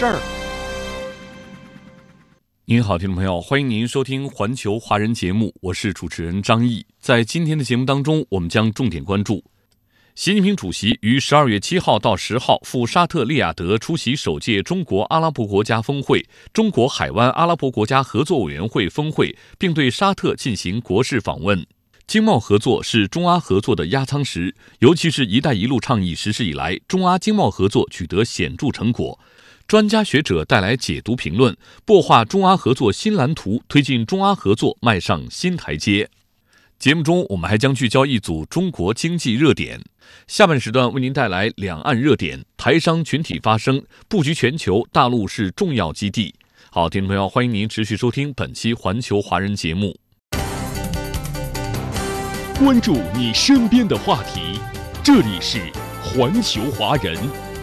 这儿。您好，听众朋友，欢迎您收听《环球华人》节目，我是主持人张毅。在今天的节目当中，我们将重点关注习近平主席于十二月七号到十号赴沙特利雅得出席首届中国阿拉伯国家峰会、中国海湾阿拉伯国家合作委员会峰会，并对沙特进行国事访问。经贸合作是中阿合作的压舱石，尤其是一带一路倡议实施以来，中阿经贸合作取得显著成果。专家学者带来解读评论，擘画中阿合作新蓝图，推进中阿合作迈上新台阶。节目中，我们还将聚焦一组中国经济热点。下半时段为您带来两岸热点，台商群体发声，布局全球，大陆是重要基地。好，听众朋友，欢迎您持续收听本期《环球华人》节目。关注你身边的话题，这里是环球华人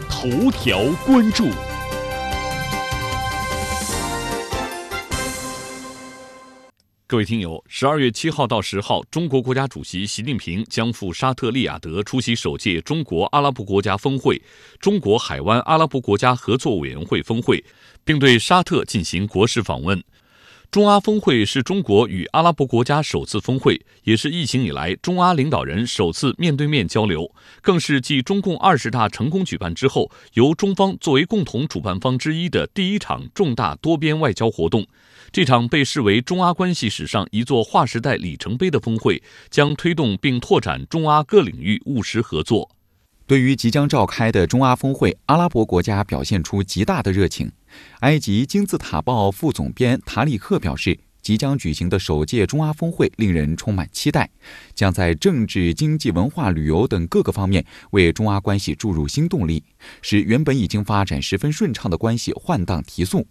头条关注。各位听友，十二月七号到十号，中国国家主席习近平将赴沙特利雅得出席首届中国阿拉伯国家峰会、中国海湾阿拉伯国家合作委员会峰会，并对沙特进行国事访问。中阿峰会是中国与阿拉伯国家首次峰会，也是疫情以来中阿领导人首次面对面交流，更是继中共二十大成功举办之后，由中方作为共同主办方之一的第一场重大多边外交活动。这场被视为中阿关系史上一座划时代里程碑的峰会，将推动并拓展中阿各领域务实合作。对于即将召开的中阿峰会，阿拉伯国家表现出极大的热情。埃及金字塔报副总编塔里克表示，即将举行的首届中阿峰会令人充满期待，将在政治、经济、文化、旅游等各个方面为中阿关系注入新动力，使原本已经发展十分顺畅的关系换档提速。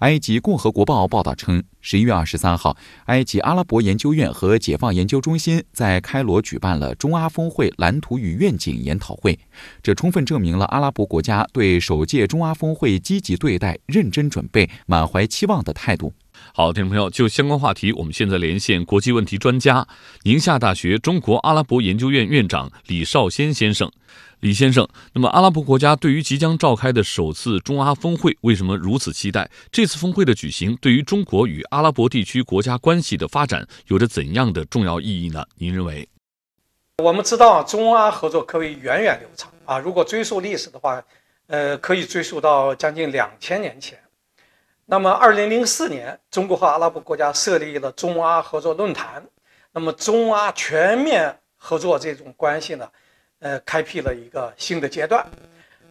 埃及共和国报报道称，十一月二十三号，埃及阿拉伯研究院和解放研究中心在开罗举办了中阿峰会蓝图与愿景研讨会，这充分证明了阿拉伯国家对首届中阿峰会积极对待、认真准备、满怀期望的态度。好，听众朋友，就相关话题，我们现在连线国际问题专家、宁夏大学中国阿拉伯研究院院长李少先先生。李先生，那么阿拉伯国家对于即将召开的首次中阿峰会为什么如此期待？这次峰会的举行对于中国与阿拉伯地区国家关系的发展有着怎样的重要意义呢？您认为？我们知道中阿合作可谓源远流长啊，如果追溯历史的话，呃，可以追溯到将近两千年前。那么，二零零四年，中国和阿拉伯国家设立了中阿合作论坛。那么，中阿全面合作这种关系呢，呃，开辟了一个新的阶段。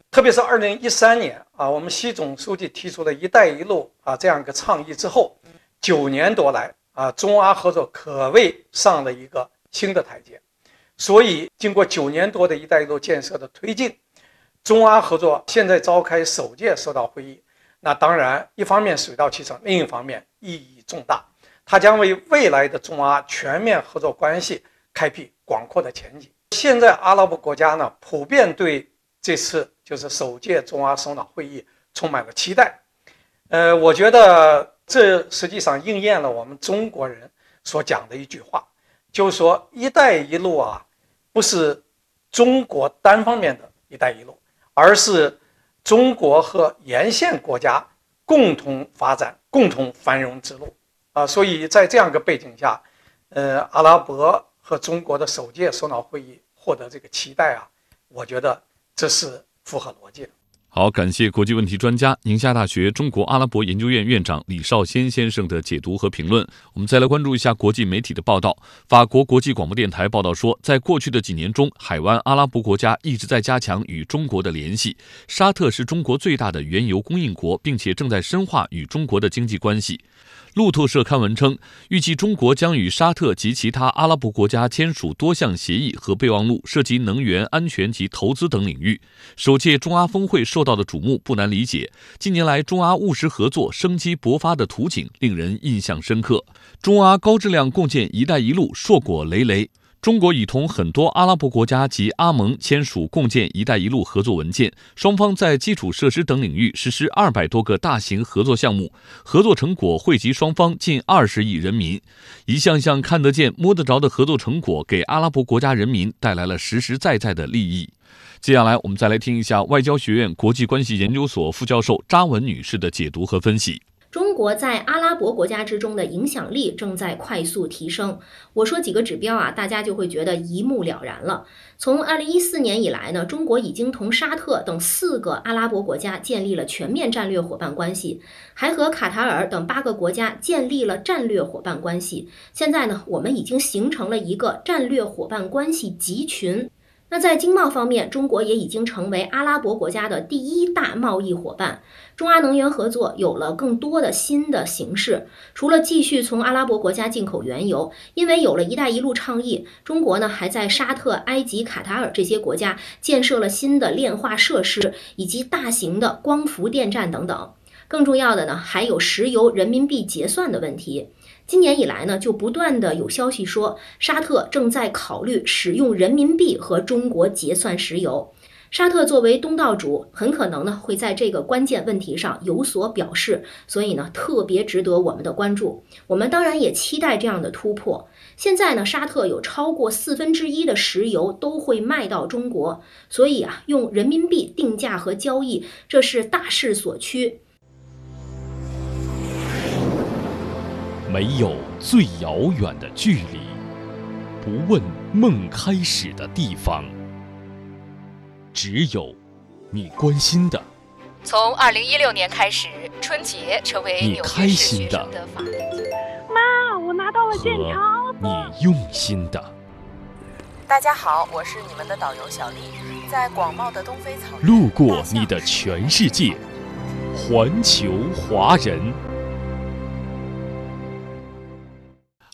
特别是二零一三年啊，我们习总书记提出了一带一路啊这样一个倡议之后，九年多来啊，中阿合作可谓上了一个新的台阶。所以，经过九年多的一带一路建设的推进，中阿合作现在召开首届首脑会议。那当然，一方面水到渠成，另一方面意义重大，它将为未来的中阿全面合作关系开辟广阔的前景。现在阿拉伯国家呢，普遍对这次就是首届中阿首脑会议充满了期待。呃，我觉得这实际上应验了我们中国人所讲的一句话，就是说“一带一路”啊，不是中国单方面的一带一路，而是。中国和沿线国家共同发展、共同繁荣之路啊，所以在这样一个背景下，呃，阿拉伯和中国的首届首脑会议获得这个期待啊，我觉得这是符合逻辑的。好，感谢国际问题专家、宁夏大学中国阿拉伯研究院院长李少先先生的解读和评论。我们再来关注一下国际媒体的报道。法国国际广播电台报道说，在过去的几年中，海湾阿拉伯国家一直在加强与中国的联系。沙特是中国最大的原油供应国，并且正在深化与中国的经济关系。路透社刊文称，预计中国将与沙特及其他阿拉伯国家签署多项协议和备忘录，涉及能源安全及投资等领域。首届中阿峰会受受到的瞩目不难理解。近年来，中阿务实合作生机勃发的图景令人印象深刻，中阿高质量共建“一带一路”硕果累累。中国已同很多阿拉伯国家及阿盟签署共建“一带一路”合作文件，双方在基础设施等领域实施二百多个大型合作项目，合作成果惠及双方近二十亿人民。一项项看得见、摸得着的合作成果，给阿拉伯国家人民带来了实实在在的利益。接下来，我们再来听一下外交学院国际关系研究所副教授扎文女士的解读和分析。中国在阿拉伯国家之中的影响力正在快速提升。我说几个指标啊，大家就会觉得一目了然了。从二零一四年以来呢，中国已经同沙特等四个阿拉伯国家建立了全面战略伙伴关系，还和卡塔尔等八个国家建立了战略伙伴关系。现在呢，我们已经形成了一个战略伙伴关系集群。那在经贸方面，中国也已经成为阿拉伯国家的第一大贸易伙伴。中阿能源合作有了更多的新的形式，除了继续从阿拉伯国家进口原油，因为有了一带一路倡议，中国呢还在沙特、埃及、卡塔尔这些国家建设了新的炼化设施以及大型的光伏电站等等。更重要的呢，还有石油人民币结算的问题。今年以来呢，就不断的有消息说，沙特正在考虑使用人民币和中国结算石油。沙特作为东道主，很可能呢会在这个关键问题上有所表示，所以呢特别值得我们的关注。我们当然也期待这样的突破。现在呢，沙特有超过四分之一的石油都会卖到中国，所以啊，用人民币定价和交易，这是大势所趋。没有最遥远的距离，不问梦开始的地方，只有你关心的。从二零一六年开始，春节成为你开心的。妈，我拿到了健康。你用心的。大家好，我是你们的导游小丽，在广袤的东非草原。路过你的全世界，环球华人。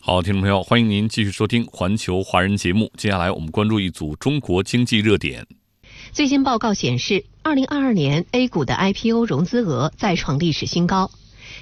好，听众朋友，欢迎您继续收听《环球华人》节目。接下来，我们关注一组中国经济热点。最新报告显示，二零二二年 A 股的 IPO 融资额再创历史新高。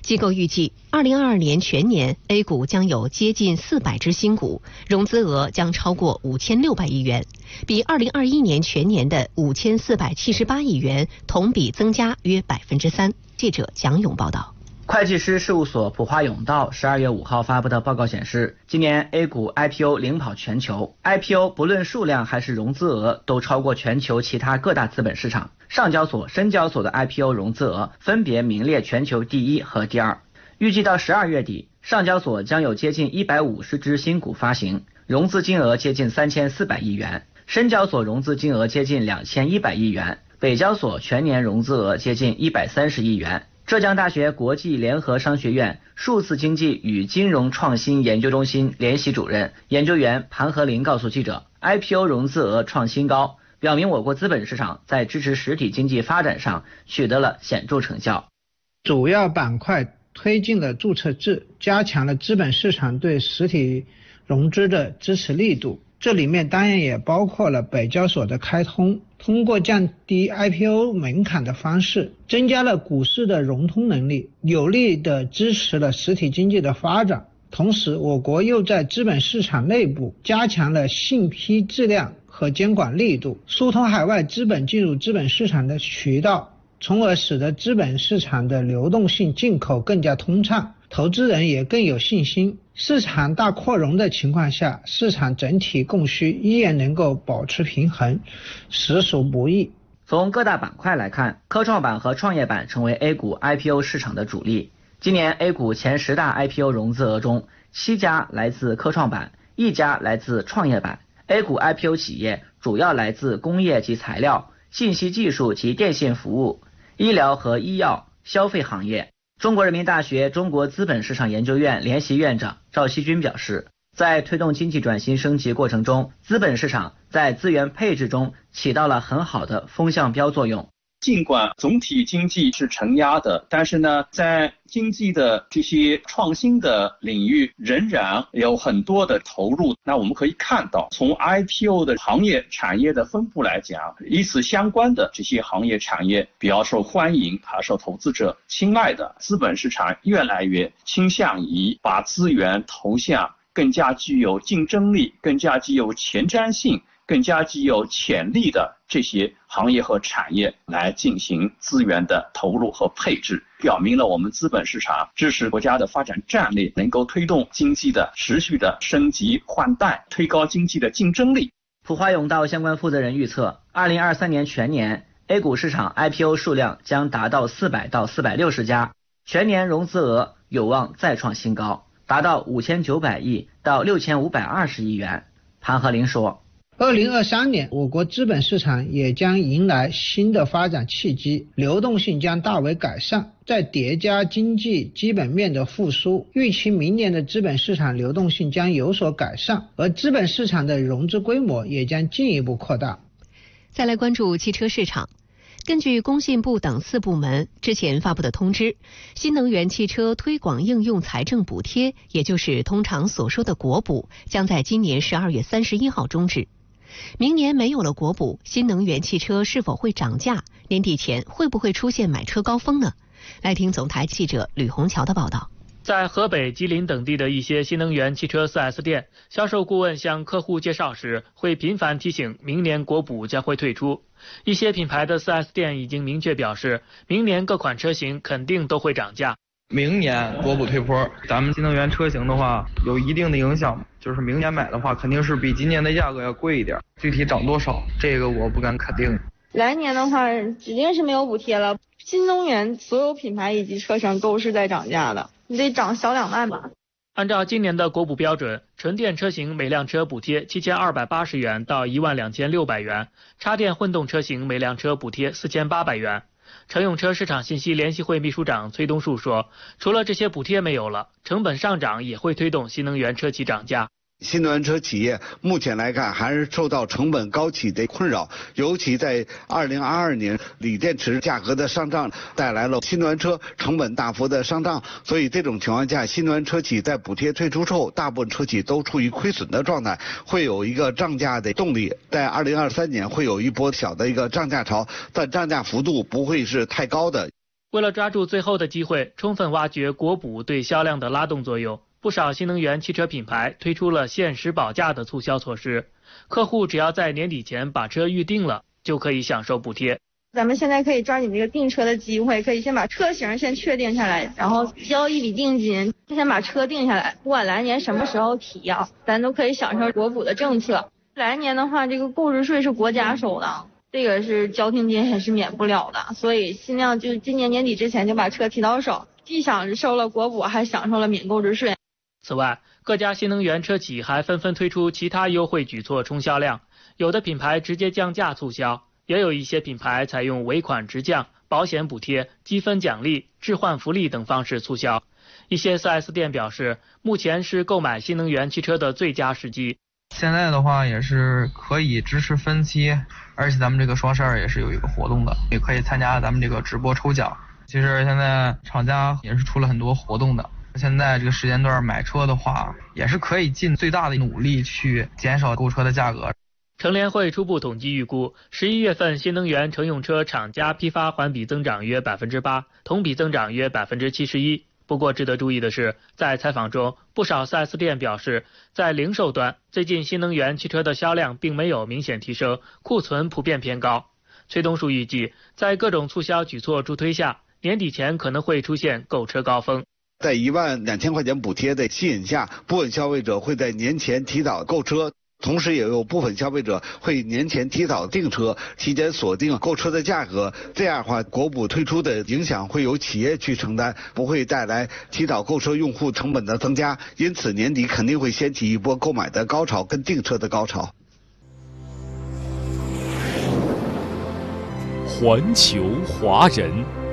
机构预计，二零二二年全年 A 股将有接近四百只新股，融资额将超过五千六百亿元，比二零二一年全年的五千四百七十八亿元同比增加约百分之三。记者蒋勇报道。会计师事务所普华永道十二月五号发布的报告显示，今年 A 股 IPO 领跑全球，IPO 不论数量还是融资额都超过全球其他各大资本市场。上交所、深交所的 IPO 融资额分别名列全球第一和第二。预计到十二月底，上交所将有接近一百五十只新股发行，融资金额接近三千四百亿元；深交所融资金额接近两千一百亿元；北交所全年融资额接近一百三十亿元。浙江大学国际联合商学院数字经济与金融创新研究中心联席主任研究员庞和林告诉记者，IPO 融资额创新高，表明我国资本市场在支持实体经济发展上取得了显著成效。主要板块推进了注册制，加强了资本市场对实体融资的支持力度。这里面当然也包括了北交所的开通，通过降低 IPO 门槛的方式，增加了股市的融通能力，有力的支持了实体经济的发展。同时，我国又在资本市场内部加强了信批质量和监管力度，疏通海外资本进入资本市场的渠道，从而使得资本市场的流动性进口更加通畅。投资人也更有信心。市场大扩容的情况下，市场整体供需依然能够保持平衡，实属不易。从各大板块来看，科创板和创业板成为 A 股 IPO 市场的主力。今年 A 股前十大 IPO 融资额中，七家来自科创板，一家来自创业板。A 股 IPO 企业主要来自工业及材料、信息技术及电信服务、医疗和医药、消费行业。中国人民大学中国资本市场研究院联席院长赵锡军表示，在推动经济转型升级过程中，资本市场在资源配置中起到了很好的风向标作用。尽管总体经济是承压的，但是呢，在经济的这些创新的领域仍然有很多的投入。那我们可以看到，从 IPO 的行业产业的分布来讲，与此相关的这些行业产业比较受欢迎，还受投资者青睐的，资本市场越来越倾向于把资源投向更加具有竞争力、更加具有前瞻性。更加具有潜力的这些行业和产业来进行资源的投入和配置，表明了我们资本市场支持国家的发展战略，能够推动经济的持续的升级换代，推高经济的竞争力。普华永道相关负责人预测，二零二三年全年 A 股市场 IPO 数量将达到四百到四百六十家，全年融资额有望再创新高，达到五千九百亿到六千五百二十亿元。潘和林说。二零二三年，我国资本市场也将迎来新的发展契机，流动性将大为改善。再叠加经济基本面的复苏，预期明年的资本市场流动性将有所改善，而资本市场的融资规模也将进一步扩大。再来关注汽车市场，根据工信部等四部门之前发布的通知，新能源汽车推广应用财政补贴，也就是通常所说的国补，将在今年十二月三十一号终止。明年没有了国补，新能源汽车是否会涨价？年底前会不会出现买车高峰呢？来听总台记者吕红桥的报道。在河北、吉林等地的一些新能源汽车 4S 店，销售顾问向客户介绍时，会频繁提醒明年国补将会退出。一些品牌的 4S 店已经明确表示，明年各款车型肯定都会涨价。明年国补退坡，咱们新能源车型的话有一定的影响，就是明年买的话肯定是比今年的价格要贵一点，具体涨多少，这个我不敢肯定。来年的话，指定是没有补贴了。新能源所有品牌以及车型都是在涨价的，你得涨小两万吧。按照今年的国补标准，纯电车型每辆车补贴七千二百八十元到一万两千六百元，插电混动车型每辆车补贴四千八百元。乘用车市场信息联席会秘书长崔东树说：“除了这些补贴没有了，成本上涨也会推动新能源车企涨价。”新能源车企业目前来看还是受到成本高企的困扰，尤其在二零二二年锂电池价格的上涨带来了新能源车成本大幅的上涨，所以这种情况下，新能源车企在补贴退出后，大部分车企都处于亏损的状态，会有一个涨价的动力。在二零二三年会有一波小的一个涨价潮，但涨价幅度不会是太高的。为了抓住最后的机会，充分挖掘国补对销量的拉动作用。不少新能源汽车品牌推出了限时保价的促销措施，客户只要在年底前把车预定了，就可以享受补贴。咱们现在可以抓紧这个订车的机会，可以先把车型先确定下来，然后交一笔定金，先把车定下来。不管来年什么时候提啊，咱都可以享受国补的政策。来年的话，这个购置税是国家收的，这个是交定金也是免不了的，所以尽量就今年年底之前就把车提到手，既享受了国补，还享受了免购置税。此外，各家新能源车企还纷纷推出其他优惠举措冲销量，有的品牌直接降价促销，也有一些品牌采用尾款直降、保险补贴、积分奖励、置换福利等方式促销。一些 4S 店表示，目前是购买新能源汽车的最佳时机。现在的话也是可以支持分期，而且咱们这个双十二也是有一个活动的，也可以参加咱们这个直播抽奖。其实现在厂家也是出了很多活动的。现在这个时间段买车的话，也是可以尽最大的努力去减少购车的价格。乘联会初步统计预估，十一月份新能源乘用车厂家批发环比增长约百分之八，同比增长约百分之七十一。不过值得注意的是，在采访中，不少 4S 店表示，在零售端，最近新能源汽车的销量并没有明显提升，库存普遍偏高。崔东树预计，在各种促销举措助推下，年底前可能会出现购车高峰。在一万两千块钱补贴的吸引下，部分消费者会在年前提早购车，同时也有部分消费者会年前提早订车，提前锁定购车的价格。这样的话，国补推出的影响会由企业去承担，不会带来提早购车用户成本的增加。因此，年底肯定会掀起一波购买的高潮跟订车的高潮。环球华人。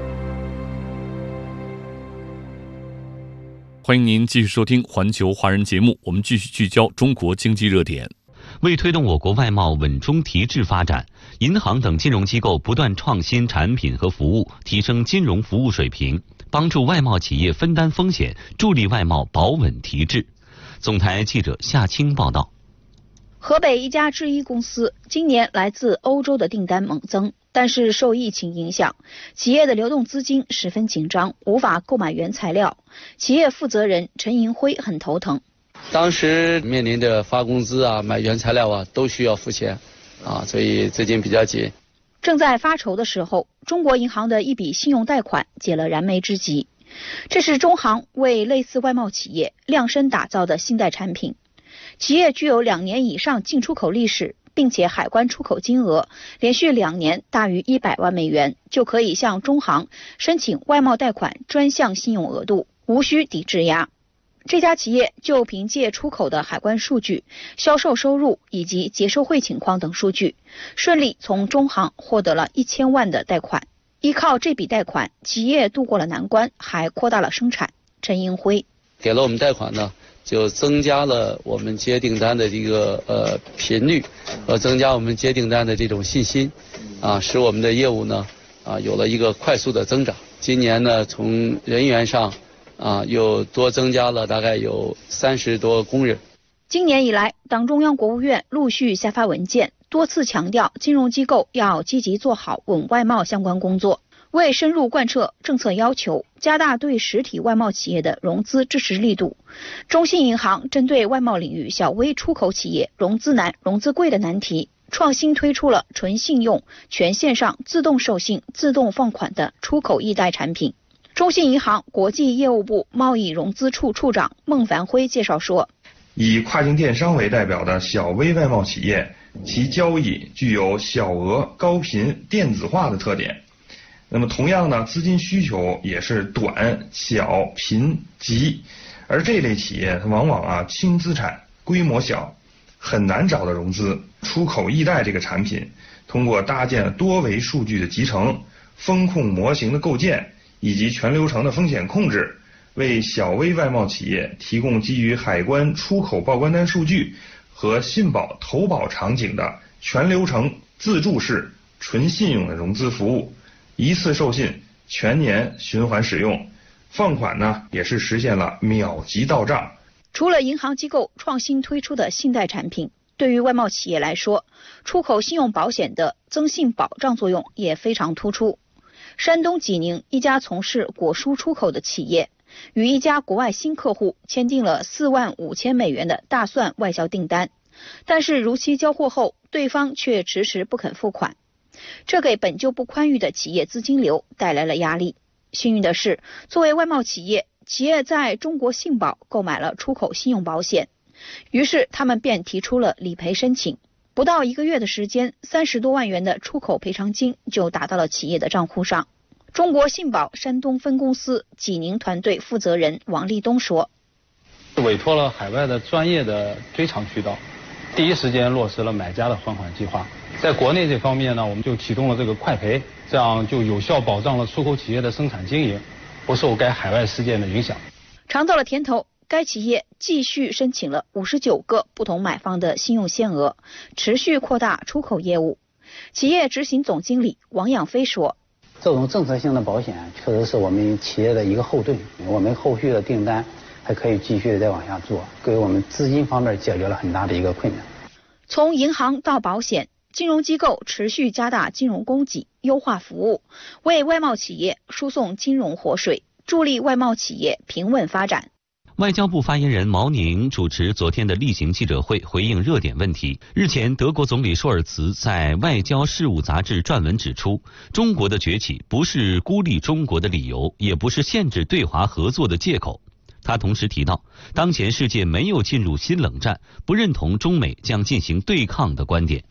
欢迎您继续收听《环球华人》节目，我们继续聚焦中国经济热点。为推动我国外贸稳中提质发展，银行等金融机构不断创新产品和服务，提升金融服务水平，帮助外贸企业分担风险，助力外贸保稳提质。总台记者夏青报道。河北一家制衣公司今年来自欧洲的订单猛增，但是受疫情影响，企业的流动资金十分紧张，无法购买原材料。企业负责人陈银辉很头疼。当时面临着发工资啊、买原材料啊，都需要付钱，啊，所以资金比较紧。正在发愁的时候，中国银行的一笔信用贷款解了燃眉之急。这是中行为类似外贸企业量身打造的信贷产品。企业具有两年以上进出口历史，并且海关出口金额连续两年大于一百万美元，就可以向中行申请外贸贷款专项信用额度，无需抵质押。这家企业就凭借出口的海关数据、销售收入以及结售汇情况等数据，顺利从中行获得了一千万的贷款。依靠这笔贷款，企业度过了难关，还扩大了生产。陈英辉给了我们贷款呢，就增加了我们接订单的这个呃频率，和增加我们接订单的这种信心，啊，使我们的业务呢啊有了一个快速的增长。今年呢，从人员上。啊，又多增加了大概有三十多工人。今年以来，党中央、国务院陆续下发文件，多次强调金融机构要积极做好稳外贸相关工作。为深入贯彻政策要求，加大对实体外贸企业的融资支持力度，中信银行针对外贸领域小微出口企业融资难、融资贵的难题，创新推出了纯信用、全线上自动授信、自动放款的出口易贷产品。中信银行国际业务部贸易融资处处长孟凡辉介绍说：“以跨境电商为代表的小微外贸企业，其交易具有小额、高频、电子化的特点。那么，同样呢，资金需求也是短、小、贫、急。而这类企业，它往往啊轻资产、规模小，很难找到融资。出口易贷这个产品，通过搭建多维数据的集成、风控模型的构建。”以及全流程的风险控制，为小微外贸企业提供基于海关出口报关单数据和信保投保场景的全流程自助式纯信用的融资服务，一次授信，全年循环使用，放款呢也是实现了秒级到账。除了银行机构创新推出的信贷产品，对于外贸企业来说，出口信用保险的增信保障作用也非常突出。山东济宁一家从事果蔬出口的企业，与一家国外新客户签订了四万五千美元的大蒜外销订单，但是如期交货后，对方却迟迟不肯付款，这给本就不宽裕的企业资金流带来了压力。幸运的是，作为外贸企业，企业在中国信保购买了出口信用保险，于是他们便提出了理赔申请。不到一个月的时间，三十多万元的出口赔偿金就打到了企业的账户上。中国信保山东分公司济宁团队负责人王立东说：“委托了海外的专业的追偿渠道，第一时间落实了买家的还款计划。在国内这方面呢，我们就启动了这个快赔，这样就有效保障了出口企业的生产经营，不受该海外事件的影响。”尝到了甜头。该企业继续申请了五十九个不同买方的信用限额，持续扩大出口业务。企业执行总经理王养飞说：“这种政策性的保险确实是我们企业的一个后盾，我们后续的订单还可以继续的再往下做，给我们资金方面解决了很大的一个困难。”从银行到保险，金融机构持续加大金融供给，优化服务，为外贸企业输送金融活水，助力外贸企业平稳发展。外交部发言人毛宁主持昨天的例行记者会，回应热点问题。日前，德国总理舒尔茨在《外交事务》杂志撰文指出，中国的崛起不是孤立中国的理由，也不是限制对华合作的借口。他同时提到，当前世界没有进入新冷战，不认同中美将进行对抗的观点。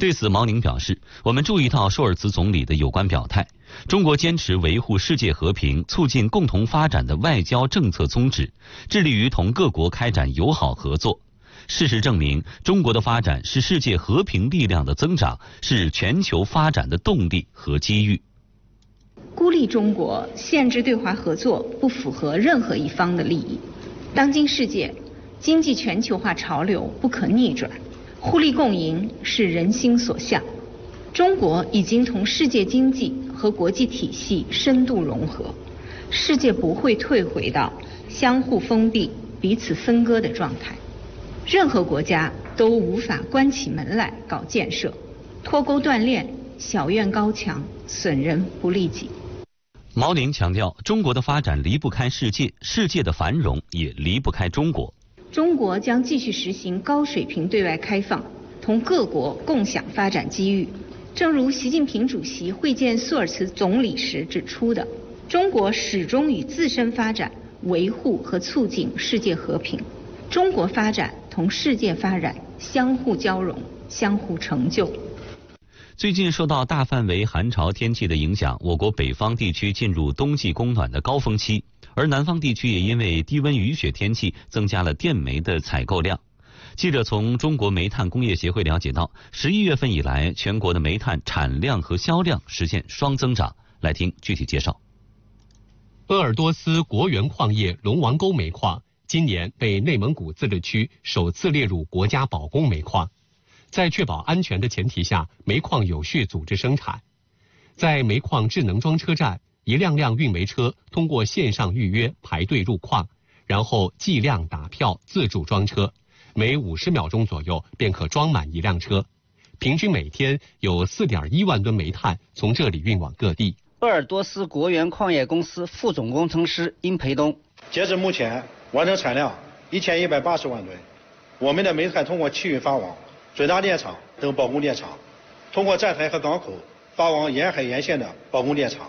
对此，毛宁表示：“我们注意到舒尔茨总理的有关表态，中国坚持维护世界和平、促进共同发展的外交政策宗旨，致力于同各国开展友好合作。事实证明，中国的发展是世界和平力量的增长，是全球发展的动力和机遇。孤立中国、限制对华合作，不符合任何一方的利益。当今世界，经济全球化潮流不可逆转。”互利共赢是人心所向。中国已经同世界经济和国际体系深度融合，世界不会退回到相互封闭、彼此分割的状态。任何国家都无法关起门来搞建设，脱钩断链、小院高墙，损人不利己。毛宁强调，中国的发展离不开世界，世界的繁荣也离不开中国。中国将继续实行高水平对外开放，同各国共享发展机遇。正如习近平主席会见苏尔茨总理时指出的，中国始终以自身发展维护和促进世界和平。中国发展同世界发展相互交融、相互成就。最近受到大范围寒潮天气的影响，我国北方地区进入冬季供暖的高峰期，而南方地区也因为低温雨雪天气增加了电煤的采购量。记者从中国煤炭工业协会了解到，十一月份以来，全国的煤炭产量和销量实现双增长。来听具体介绍。鄂尔多斯国源矿业龙王沟煤矿今年被内蒙古自治区首次列入国家保供煤矿，在确保安全的前提下，煤矿有序组织生产。在煤矿智能装车站，一辆辆运煤车通过线上预约排队入矿，然后计量打票自助装车。每五十秒钟左右便可装满一辆车，平均每天有四点一万吨煤炭从这里运往各地。鄂尔多斯国源矿业公司副总工程师殷培东，截至目前，完成产量一千一百八十万吨。我们的煤炭通过汽运发往准大电厂等保供电厂，通过站台和港口发往沿海沿线的保供电厂。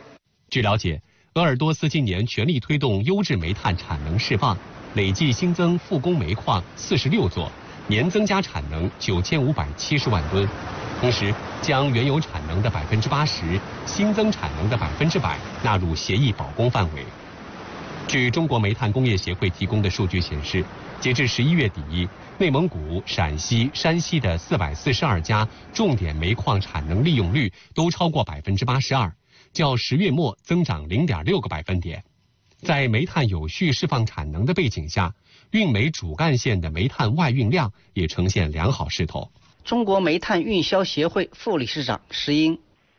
据了解，鄂尔多斯今年全力推动优质煤炭产能释放。累计新增复工煤矿四十六座，年增加产能九千五百七十万吨，同时将原有产能的百分之八十、新增产能的百分之百纳入协议保供范围。据中国煤炭工业协会提供的数据显示，截至十一月底，内蒙古、陕西、山西的四百四十二家重点煤矿产能利用率都超过百分之八十二，较十月末增长零点六个百分点。在煤炭有序释放产能的背景下，运煤主干线的煤炭外运量也呈现良好势头。中国煤炭运销协会副理事长石英，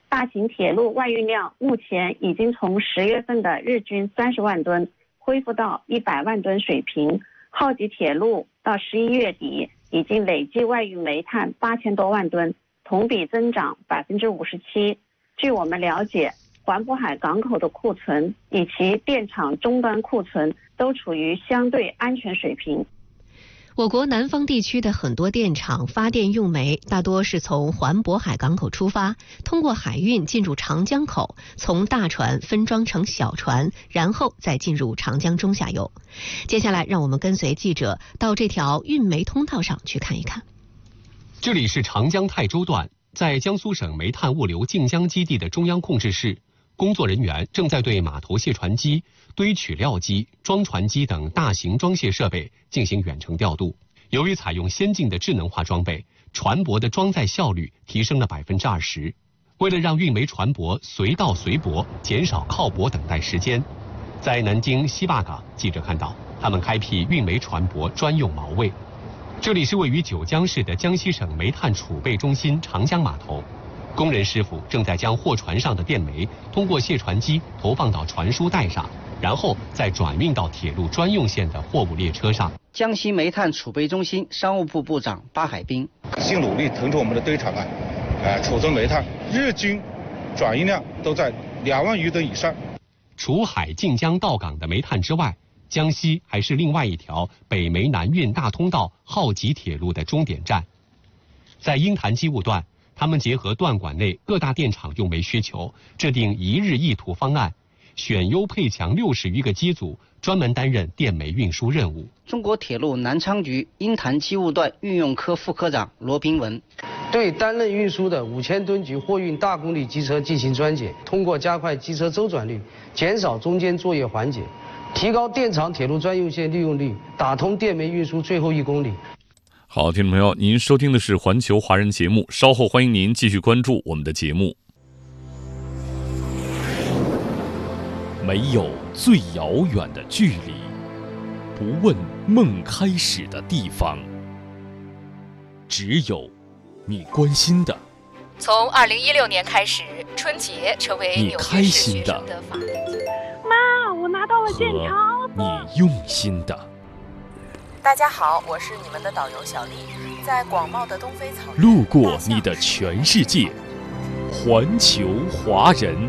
大型铁路外运量目前已经从十月份的日均三十万吨恢复到一百万吨水平。浩吉铁路到十一月底已经累计外运煤炭八千多万吨，同比增长百分之五十七。据我们了解。环渤海港口的库存以及电厂终端库存都处于相对安全水平。我国南方地区的很多电厂发电用煤大多是从环渤海港口出发，通过海运进入长江口，从大船分装成小船，然后再进入长江中下游。接下来，让我们跟随记者到这条运煤通道上去看一看。这里是长江泰州段，在江苏省煤炭物流靖江基地的中央控制室。工作人员正在对码头卸船机、堆取料机、装船机等大型装卸设备进行远程调度。由于采用先进的智能化装备，船舶的装载效率提升了百分之二十。为了让运煤船舶随到随泊，减少靠泊等待时间，在南京西坝港，记者看到他们开辟运煤船舶专用锚位。这里是位于九江市的江西省煤炭储备中心长江码头。工人师傅正在将货船上的电煤通过卸船机投放到传输带上，然后再转运到铁路专用线的货物列车上。江西煤炭储备中心商务部部长巴海兵，辛努力腾出我们的堆场啊，呃，储存煤炭，日均转运量都在两万余吨以上。除海晋江到港的煤炭之外，江西还是另外一条北煤南运大通道浩吉铁路的终点站，在鹰潭机务段。他们结合段管内各大电厂用煤需求，制定一日一图方案，选优配强六十余个机组，专门担任电煤运输任务。中国铁路南昌局鹰潭机务段运用科副科长罗斌文，对担任运输的五千吨级货运大功率机车进行专检，通过加快机车周转率，减少中间作业环节，提高电厂铁路专用线利用率，打通电煤运输最后一公里。好，听众朋友，您收听的是环球华人节目，稍后欢迎您继续关注我们的节目。没有最遥远的距离，不问梦开始的地方，只有你关心的。从二零一六年开始，春节成为你开心的。妈，我拿到了健康。你用心的。大家好，我是你们的导游小丽，在广袤的东非草原。路过你的全世界，环球华人。